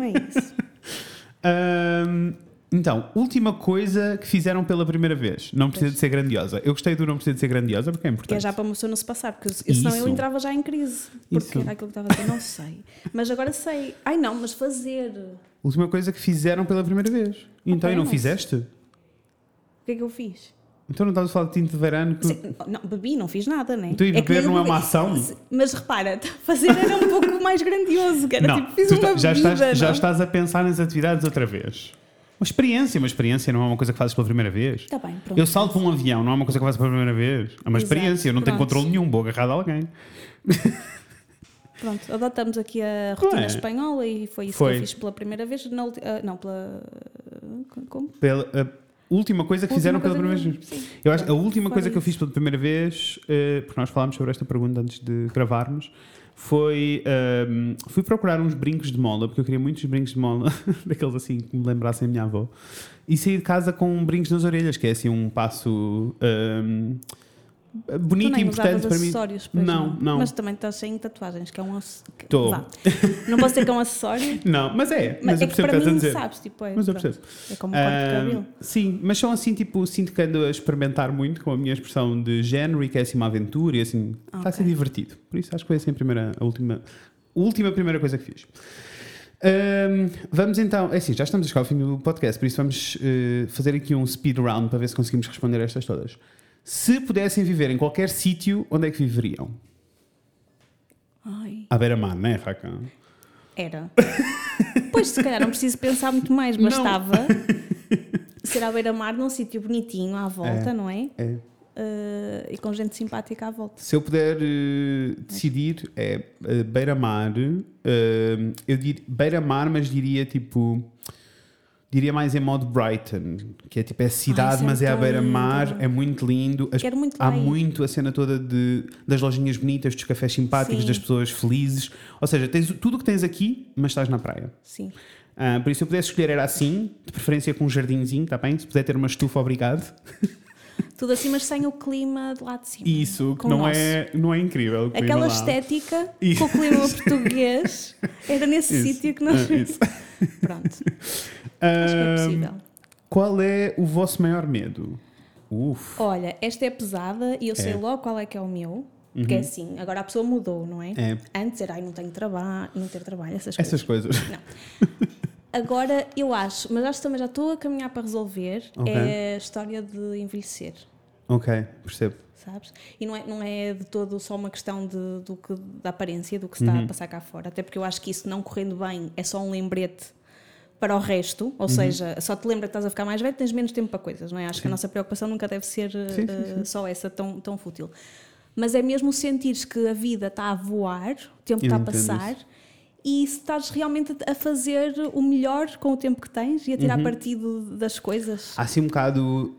é isso. Ahm, então, última coisa que fizeram pela primeira vez. Não precisa de ser grandiosa. Eu gostei do não precisa de ser grandiosa porque é Que importante. é já para uma pessoa não se passar, porque eu- senão eu entrava já em crise. Porque Isso. era aquilo que estava a dizer, não sei. Mas agora sei. Ai não, mas fazer. O Última coisa que fizeram pela primeira vez. Então, e não não fizeste? que é que eu fiz? Então não estás a falar de tinto de verano? Que... Sim, não, bebi, não fiz nada, né? Então, e que beber eu não é uma ação? Mas repara, fazer era um pouco mais grandioso, que era Não, tipo, fiz uma ta- já, bebida, estás, já não? estás a pensar nas atividades outra vez. Uma experiência, uma experiência não é uma coisa que fazes pela primeira vez. Está bem, pronto. Eu salto um avião, não é uma coisa que faço pela primeira vez. É uma Exato, experiência, eu não tenho pronto. controle nenhum, vou agarrar de alguém. Pronto, adotamos aqui a rotina é? espanhola e foi isso Foi. que eu fiz pela primeira vez. Na ah, não, pela. Como? Pela, a última coisa que fizeram pela Última primeira vez. sim. Eu acho que a última foi coisa que eu isso. fiz pela primeira vez, eh, porque nós falámos sobre esta pergunta antes de gravarmos, foi. ehm, fui procurar uns brincos de mola, porque eu queria muitos brincos de mola, daqueles assim que me lembrassem a minha avó, e saí de casa com brincos nas orelhas, que é assim um passo. ehm, Tu bonito e importante para mim. pois Não, não. Mas também estás sem tatuagens, que é um vá. Não posso dizer que é um acessório, Não, mas é, mas, mas, eu é percebo que que para estás a mim, dizer. sabes, tipo, é, Mas eu percebo. é como um corte de cabelo. sim, mas são assim, tipo, sinto que ando a experimentar muito com a minha expressão de género e que é assim uma aventura e assim, está a ser divertido. Por isso acho que foi assim a primeira, a última, a última primeira coisa que fiz. Ahm, vamos então, é assim, já estamos a chegar ao fim do podcast, por isso vamos eh, fazer aqui um speed round para ver se conseguimos responder a estas todas. Se pudessem viver em qualquer sítio, onde é que viveriam? Ai, À beira-mar, não é, Raca? era. pois, se calhar não preciso pensar muito mais, bastava ser à beira-mar num sítio bonitinho à volta, É. não é? É. Ah, e com gente simpática à volta. Se eu puder eh, decidir, é eh, beira-mar. eu diria beira-mar, mas diria tipo. Diria mais em modo Brighton, que é tipo, é cidade, isso é mas é à beira-mar, é muito lindo. As- Quero muito há muito a cena toda de, das lojinhas bonitas, dos cafés simpáticos, Sim. das pessoas felizes. Ou seja, tens tudo o que tens aqui, mas estás na praia. Sim. Ah, por isso, se eu pudesse escolher, era assim, de preferência com um jardinzinho, está bem? Se puder ter uma estufa, obrigado. Tudo assim, mas sem o clima de lá de cima. Isso, que não é, não é incrível. Aquela estética Isso. com o clima português era nesse Isso. sítio que nós. Ah, isso. Pronto, acho que é possível. Qual é o vosso maior medo? Uf. Olha, esta é pesada e eu sei logo qual é que é o meu. Porque é assim, agora a pessoa mudou, não é? Uhum. É. Antes era, ai, não tenho trabalho, não ter trabalho, essas coisas. Essas coisas. Agora eu acho, mas acho que também já estou a caminhar para resolver, Ok. é a história de envelhecer. ok, percebo. Sabes? E não é, não é de todo só uma questão de, do que, da aparência, do que se está Uhum. a passar cá fora. Até porque eu acho que isso não correndo bem é só um lembrete para o resto. Uhum. Ou seja, só te lembra que estás a ficar mais velho, tens menos tempo para coisas, não é? Acho que a nossa preocupação nunca deve ser eh, Sim, sim, eh, só essa tão, tão fútil. Mas é mesmo sentires que a vida está a voar, o tempo Eu está a passar. E se estás realmente a fazer o melhor com o tempo que tens e a Uhum. tirar partido das coisas. Há assim um bocado.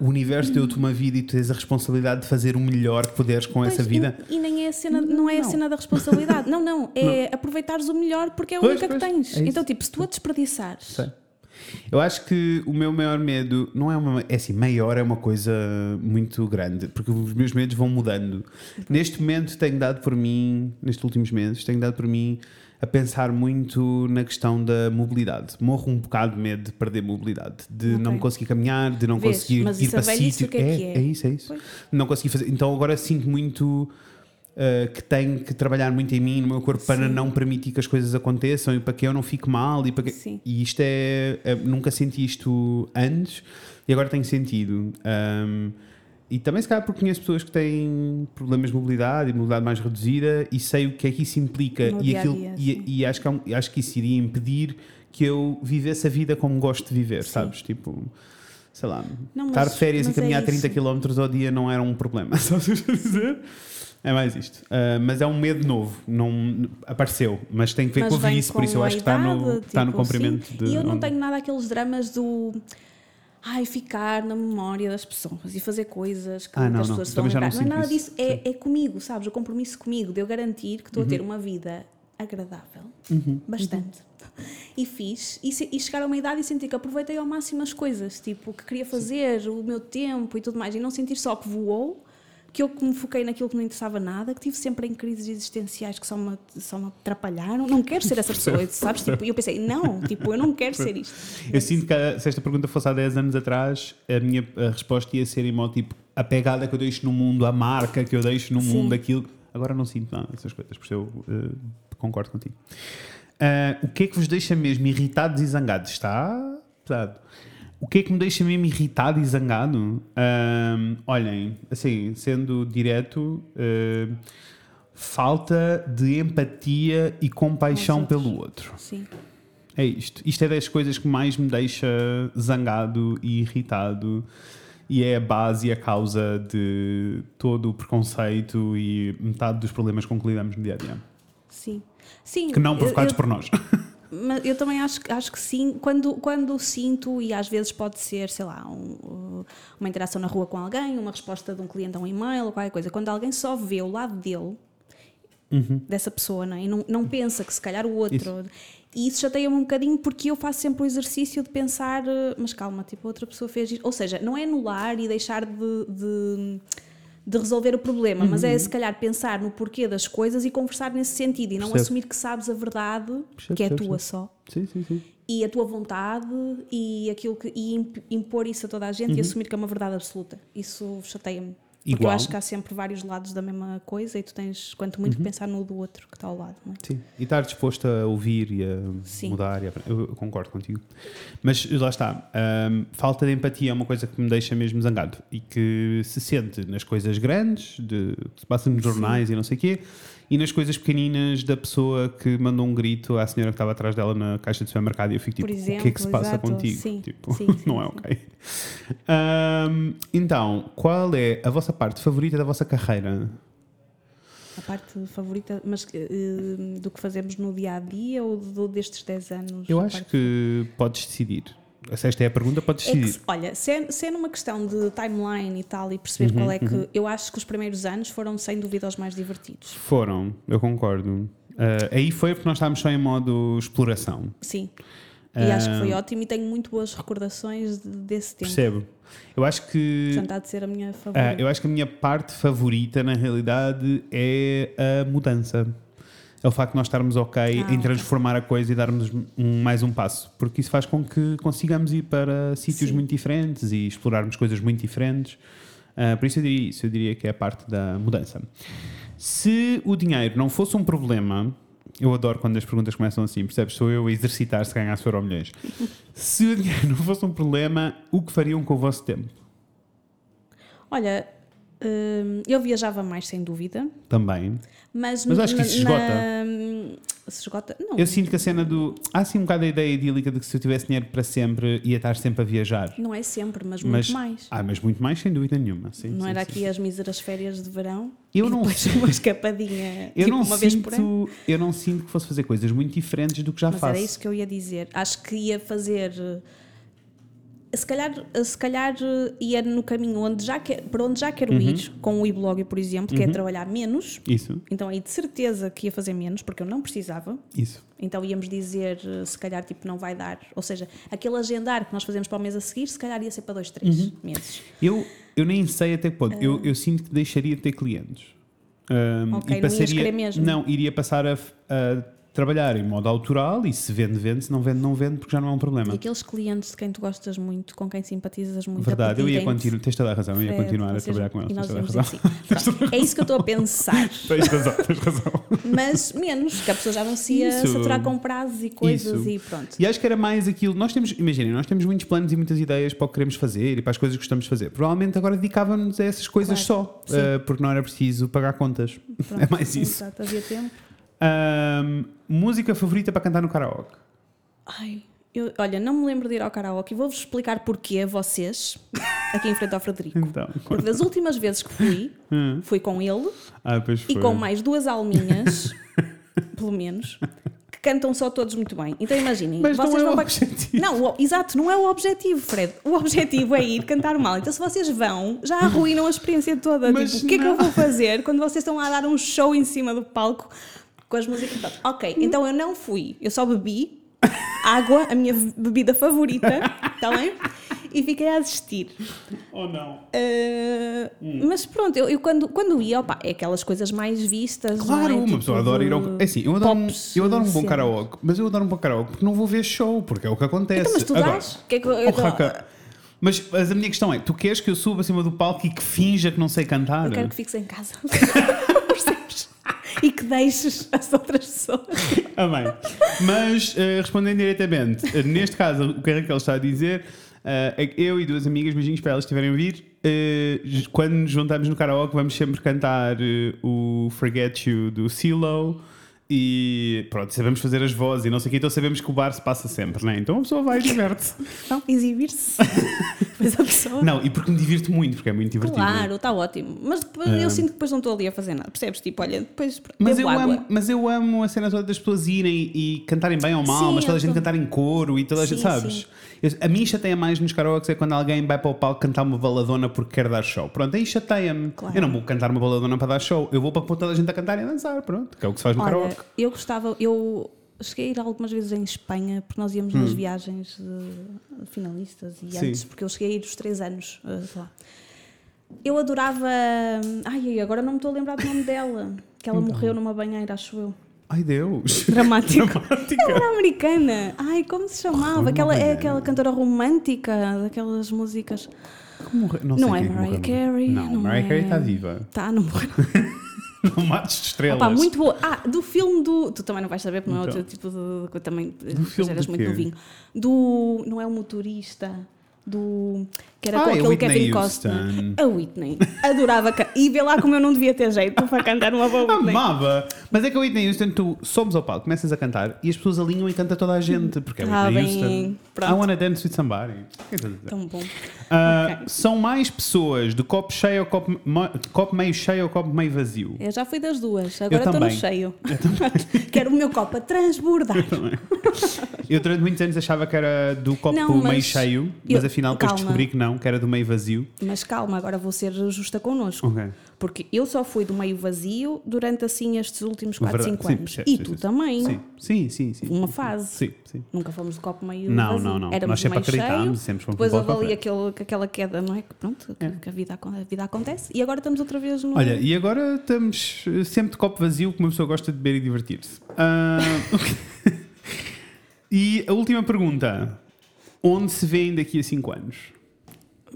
A- o universo deu-te uma vida e tu tens a responsabilidade de fazer o melhor que puderes com essa Pois, vida. E, e nem é a cena, não é a Não. cena da responsabilidade. Não, não. É aproveitares o melhor porque é a Pois, única que pois, tens. é então, tipo, se tu a desperdiçares. Sei. Eu acho que o meu maior medo não é uma. É assim, maior é uma coisa muito grande, porque os meus medos vão mudando. Neste momento tenho dado por mim, nestes últimos meses, tenho dado por mim a pensar muito na questão da mobilidade. Morro um bocado de medo de perder mobilidade, de Ok. não conseguir caminhar, de não Vês, conseguir ir para sítio. é que é? é isso, é isso. Pois. Não consegui fazer. Então agora sinto muito. uh, que tenho que trabalhar muito em mim, no meu corpo, para Sim. não permitir que as coisas aconteçam e para que eu não fique mal. E, para que... Sim. e isto é, é- Nunca senti isto antes e agora tenho sentido. Um, e também, se calhar, porque conheço pessoas que têm problemas de mobilidade e mobilidade mais reduzida e sei o que é que isso implica. No e, aquilo, dia, e, sim. e acho, que, um- acho que isso iria impedir que eu vivesse a vida como gosto de viver, sabes? Tipo, sei lá, Não, estar de férias e é caminhar 30 isso. km ao dia não era um problema, sabes o que eu dizer? É mais isto. Ah, mas é um medo novo, não apareceu, mas tem que ver Mas com a vem velhice, por isso eu acho que está no, idade, está no tipo, comprimento sim. de. E eu não onde- tenho nada aqueles dramas do. Ai, ficar na memória das pessoas e fazer coisas que, Ah, não, as não. pessoas vão Também já não lembrar. Não, é nada isso. disso, é, é comigo, sabes? O compromisso comigo, de eu garantir que estou a ter Uhum. uma vida agradável, bastante. E fiz, e, e chegar a uma idade e sentir que aproveitei ao máximo as coisas, tipo, que queria fazer, o meu tempo e tudo mais, e não sentir só que voou, que eu que me foquei naquilo que não interessava nada, que tive sempre em crises existenciais que só me, só me atrapalharam. Não quero ser essa pessoa, sabes? Tipo, e eu pensei, não, tipo, eu não quero ser isto. Eu sinto que se esta pergunta fosse há 10 anos atrás, a minha a resposta ia ser em modo tipo a pegada que eu deixo no mundo, a marca que eu deixo no Sim. mundo, aquilo. Agora não sinto nada dessas coisas, por isso eu eh, concordo contigo. Ah, o que é que vos deixa mesmo irritados e zangados? Está pesado. O que é que me deixa mesmo irritado e zangado? Ahm, olhem, assim, sendo direto, eh, falta de empatia e compaixão pelo outro. Sim. É isto. Isto é das coisas que mais me deixa zangado e irritado. E é a base e a causa de todo o preconceito e metade dos problemas com que lidamos no dia a dia. Sim. Sim. Que não eu- provocados eu, por nós. Mas eu também acho, que- acho que sim, quando, quando sinto, e às vezes pode ser, sei lá, um, uma interação na rua com alguém, uma resposta de um cliente a um e-mail ou qualquer coisa, quando alguém só vê o lado dele, dessa pessoa, não é? e não, não pensa que se calhar o outro. E isso chateia-me um bocadinho porque eu faço sempre o exercício de pensar, eh, mas calma, tipo, outra pessoa fez isto. Ou seja, não é anular e deixar de, de, de resolver o problema, mas é se calhar pensar no porquê das coisas e conversar nesse sentido e não Percebo. assumir que sabes a verdade, Percebo, que é percebo, tua só sim, sim, sim. e a tua vontade e aquilo que e imp- impor isso a toda a gente e assumir que é uma verdade absoluta. Isso chateia-me. Porque eu Igual. acho que há sempre vários lados da mesma coisa e tu tens, quanto muito, que pensar no do outro que está ao lado, não é? Sim. E estar disposto a ouvir e a Sim. mudar. E a... eu, concordo contigo. Mas lá está. hum, falta de empatia é uma coisa que me deixa mesmo zangado e que se sente nas coisas grandes, de, que se passa nos jornais e não sei o quê, e nas coisas pequeninas da pessoa que mandou um grito à senhora que estava atrás dela na caixa de supermercado e eu fico tipo: Por o que é que exemplo, se passa exato. contigo? Sim, Tipo, sim, sim, não é ok. Hum, então, qual é a vossa parte favorita da vossa carreira? A parte favorita, mas eh, do que fazemos no dia a dia ou do, destes 10 anos? Eu acho que podes decidir. Se esta é a pergunta, podes É que, decidir. olha, se é, se é numa questão de timeline e tal, e perceber Uhum, qual é que. Eu acho que os primeiros anos foram sem dúvida os mais divertidos. Foram, eu concordo. Ah, aí foi porque nós estávamos só em modo exploração. Sim. E acho que foi Ah, ótimo e tenho muito boas recordações de- desse tempo. Percebo. Eu acho que. Portanto, há de ser a minha ah, favorita. eu acho que a minha parte favorita, na realidade, é a mudança. É o facto de nós estarmos ok Ah, em transformar a coisa e darmos um- mais um passo. Porque isso faz com que consigamos ir para sítios Sim. muito diferentes e explorarmos coisas muito diferentes. Ah, por isso eu diria isso, eu diria que é a parte da mudança. Se o dinheiro não fosse um problema, eu adoro quando as perguntas começam assim, percebes? Sou eu a exercitar se ganhasse euro milhões. Se o dinheiro não fosse um problema, o que fariam com o vosso tempo? Olha, eu viajava mais sem dúvida, Também. mas. Mas acho que isso se esgota. na- Se esgota? Não. Eu sinto que a cena do. Há assim um bocado a ideia idílica de que se eu tivesse dinheiro para sempre ia estar sempre a viajar. Não é sempre, mas, Mas, muito mais. Ah, mas muito mais, sem dúvida nenhuma. Sim, não sim, era sim. aqui as míseras férias de verão Eu não uma escapadinha Eu tipo não, uma vez por ano. sinto, eu não sinto que fosse fazer coisas muito diferentes do que já Mas faço. era isso que eu ia dizer. Acho que ia fazer. Se calhar, se calhar eh, ia no caminho onde já quer, para onde já quero Uhum. ir, com o e-blog, por exemplo, que é trabalhar menos. Isso, Então aí de certeza que ia fazer menos, porque eu não precisava. isso. Então íamos dizer, eh, se calhar, tipo, não vai dar. Ou seja, aquele agendar que nós fazemos para o mês a seguir, se calhar ia ser para dois, três Uhum. meses. Eu, eu nem sei até que ponto. Eu, eu sinto que deixaria de ter clientes. Um, Ah. Ok, não ias querer mesmo. Não, iria passar a, a trabalhar em modo autoral e se vende, vende, se não vende, não vende, porque já não é um problema. E aqueles clientes de quem tu gostas muito, com quem simpatizas muito, Verdade, eu ia continuar, tens toda a razão, eu ia Fred, continuar a trabalhar com eles. Nós tens razão. é isso que eu estou a pensar. Tens razão, tens razão. Mas menos, que a pessoa já não se ia Isso. saturar com prazos e coisas Isso. e pronto. E acho que era mais aquilo. Nós temos, imaginem, nós temos muitos planos e muitas ideias para o que queremos fazer e para as coisas que gostamos de fazer. Provavelmente agora dedicávamos a essas coisas Claro. só, eh, porque não era preciso pagar contas. Pronto, É mais isso. Exato, havia tempo. Ahm, música favorita para cantar no karaoke? Ai, eu, olha, não me lembro de ir ao karaoke e vou-vos explicar porquê a vocês, aqui em frente ao Frederico. Então, Porque das últimas vezes que fui, Hum. fui com ele ah, e com mais duas alminhas, pelo menos, que cantam só todos muito bem. Então imaginem, Mas não vocês é vão o para. objetivo. Não, o- exato, não é o objetivo, Fred. O objetivo é ir cantar mal. Então, se vocês vão, já arruinam a experiência toda. Mas tipo, o que é que não. eu vou fazer quando vocês estão lá a dar um show em cima do palco com as músicas? Pronto, Ok, então eu não fui, eu só bebi água, a minha bebida favorita, está bem? E fiquei a assistir. Ou não? Uh, Mas pronto, eu, eu quando, quando ia, opa, é aquelas coisas mais vistas. não Claro, é? uma Tipo pessoa adora ir ao. É assim, eu adoro, um, pops, eu adoro um bom karaoke, mas eu adoro um bom karaoke porque não vou ver show, porque é o que acontece. Então, mas tu Agora, dás? Que é que eu- oh, Raca, mas, mas a minha questão é: tu queres que eu suba acima do palco e que finja que não sei cantar? Eu quero que fiques em casa. Percebes? e que deixes as outras pessoas. Amém. Mas, eh, respondendo diretamente, eh, neste caso, o que a Raquel está a dizer eh, é que eu e duas amigas, beijinhos para elas estiverem a vir, j- quando nos juntamos no karaoke, vamos sempre cantar o Forget You do CeeLo. E pronto, sabemos fazer as vozes e não sei o quê, então sabemos que o bar se passa sempre, né? Então a pessoa vai e diverte-se. Não, exibir-se. Depois a pessoa. Não, e porque me divirto muito, porque é muito divertido. Claro, está ótimo. Mas depois, eu sinto que depois não estou ali a fazer nada. Percebes? Tipo, olha, depois Mas eu, água. amo, mas eu amo a cena toda das pessoas irem e cantarem bem ou mal, Sim, mas toda a gente tô- cantar em coro e toda a gente, Sim, sabes? sim. Eu- a mim chateia mais nos karaokes é quando alguém vai para o palco cantar uma baladona porque quer dar show. Pronto, aí chateia-me. Claro. Eu não vou cantar uma baladona para dar show, eu vou para pôr toda a gente a cantar e a dançar, pronto, que é o que se faz no Olha, karaoke. Eu gostava, eu cheguei a ir algumas vezes em Espanha, porque nós íamos nas viagens de finalistas e Hum. Sim. antes, porque eu cheguei a ir os três anos uh, lá. Eu adorava. Ai, agora não me estou a lembrar do nome dela, que ela Então. morreu numa banheira, acho eu. Ai Deus! Dramático. Dramática. Ela era americana. Ai, como se chamava? Morreu Aquela, é aquela cantora romântica daquelas músicas. Não, Não é Mariah. Carey, Não, não Mariah é- Carey está viva. Tá, não morreu. Não mates de estrelas. Opa, muito boa. Ah, do filme do. Tu também não vais saber, porque não é Então. outro tipo de. também. Do filme eras muito novinho. Do. Não é o motorista. Do. Que era Ah, com é aquele Kevin. Costner. A Whitney. Adorava. E vê lá como eu não devia ter jeito para cantar uma boa Whitney. Amava! Mas é que a Whitney Houston, tu somos ao palco, começas a cantar e as pessoas alinham e canta toda a gente, porque é a Tá Whitney bem, Houston. pronto. I wanna dance with somebody. É? Tão bom. Ah, Ok. São mais pessoas de copo cheio ou copo, copo meio cheio ou copo meio vazio? Eu já fui das duas. Agora estou no cheio. Quero o meu copo a transbordar. Eu durante muitos anos achava que era do copo Não, meio cheio, mas eu- afinal depois calma. descobri que não, que era do meio vazio. Mas calma, agora vou ser justa connosco. Ok. Porque eu só fui do meio vazio durante assim estes últimos 4, Verdade. 5 Sim, anos. percebo, e sim, tu sim. também. Sim, sim, sim. sim. Uma fase. Sim, sim. Nunca fomos de copo meio Não, vazio. não, não. Éramos Nós sempre acreditámos sempre fomos Depois houve ali aquele, aquela queda, não é? Que pronto, que, que a, vida, a vida acontece. E agora estamos outra vez no. Olha, e agora estamos eh, sempre de copo vazio, que uma pessoa gosta de beber e divertir-se. Ah, e a última pergunta: onde se vêem daqui a 5 anos?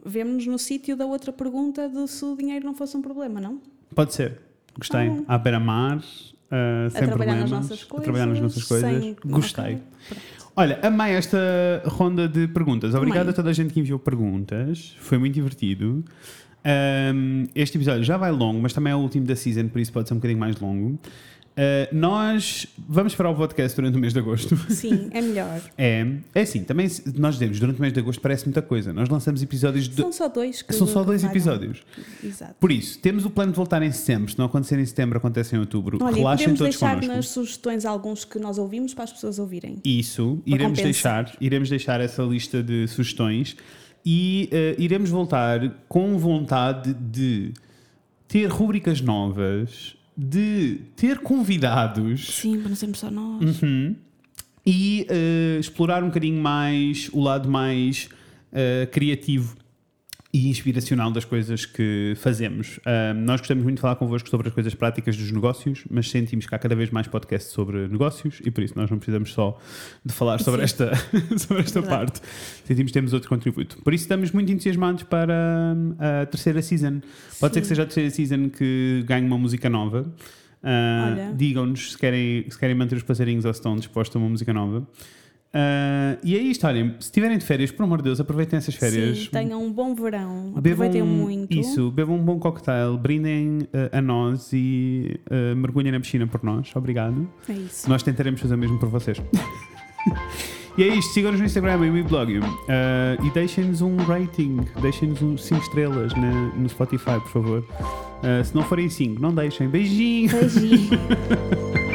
Vemo-nos no sítio da outra pergunta de se o dinheiro não fosse um problema, não? Pode ser. Gostei. Ah. À beira-mar, ah, sem trabalhar nas problemas. nossas a trabalhar nas nossas coisas, coisas. sem- Gostei. Ok, pronto. Olha, amei esta ronda de perguntas. Obrigado a toda a gente que enviou perguntas. Foi muito divertido. Um, este episódio já vai longo, mas também é o último da season, por isso pode ser um bocadinho mais longo. Uh, nós vamos para o podcast durante o mês de agosto. Sim, é melhor. É, é assim, também nós dizemos durante o mês de agosto parece muita coisa. Nós lançamos episódios de. São só dois que São só dois episódios. Exato. Por isso, temos o plano de voltar em setembro. Se não acontecer em setembro, acontece em outubro. Olha, Relaxem podemos todos deixar connosco. nas sugestões alguns que nós ouvimos para as pessoas ouvirem. Isso, iremos compensar. deixar, iremos deixar essa lista de sugestões e eh, iremos voltar com vontade de ter rubricas novas, de ter convidados. Sim, para não sermos só nós. uhum, e eh, explorar um bocadinho mais o lado mais eh, criativo e inspiracional das coisas que fazemos. Nós gostamos muito de falar convosco sobre as coisas práticas dos negócios, mas sentimos que há cada vez mais podcasts sobre negócios e por isso nós não precisamos só de falar sobre esta, sobre esta Verdade. parte. Sentimos que temos outro contributo. Por isso estamos muito entusiasmados para hum, a terceira season. Pode ser que Sim. seja a terceira season que ganhe uma música nova. Olha. Digam-nos se querem, se querem manter os passarinhos ou se estão dispostos a uma música nova. Ah, e é isto, olhem, se estiverem de férias, por amor de Deus, aproveitem essas férias. Sim, tenham um bom verão. Bebam Aproveitem muito. Isso, bebam um bom cocktail, brindem uh, a nós e uh, mergulhem na piscina por nós. Obrigado. É isso. Nós tentaremos fazer o mesmo por vocês. e é isto, sigam-nos no Instagram e no blog. e deixem-nos um rating, deixem-nos 5 estrelas na- no Spotify, por favor. Uh, se não forem 5, não deixem. Beijinho! Beijinho.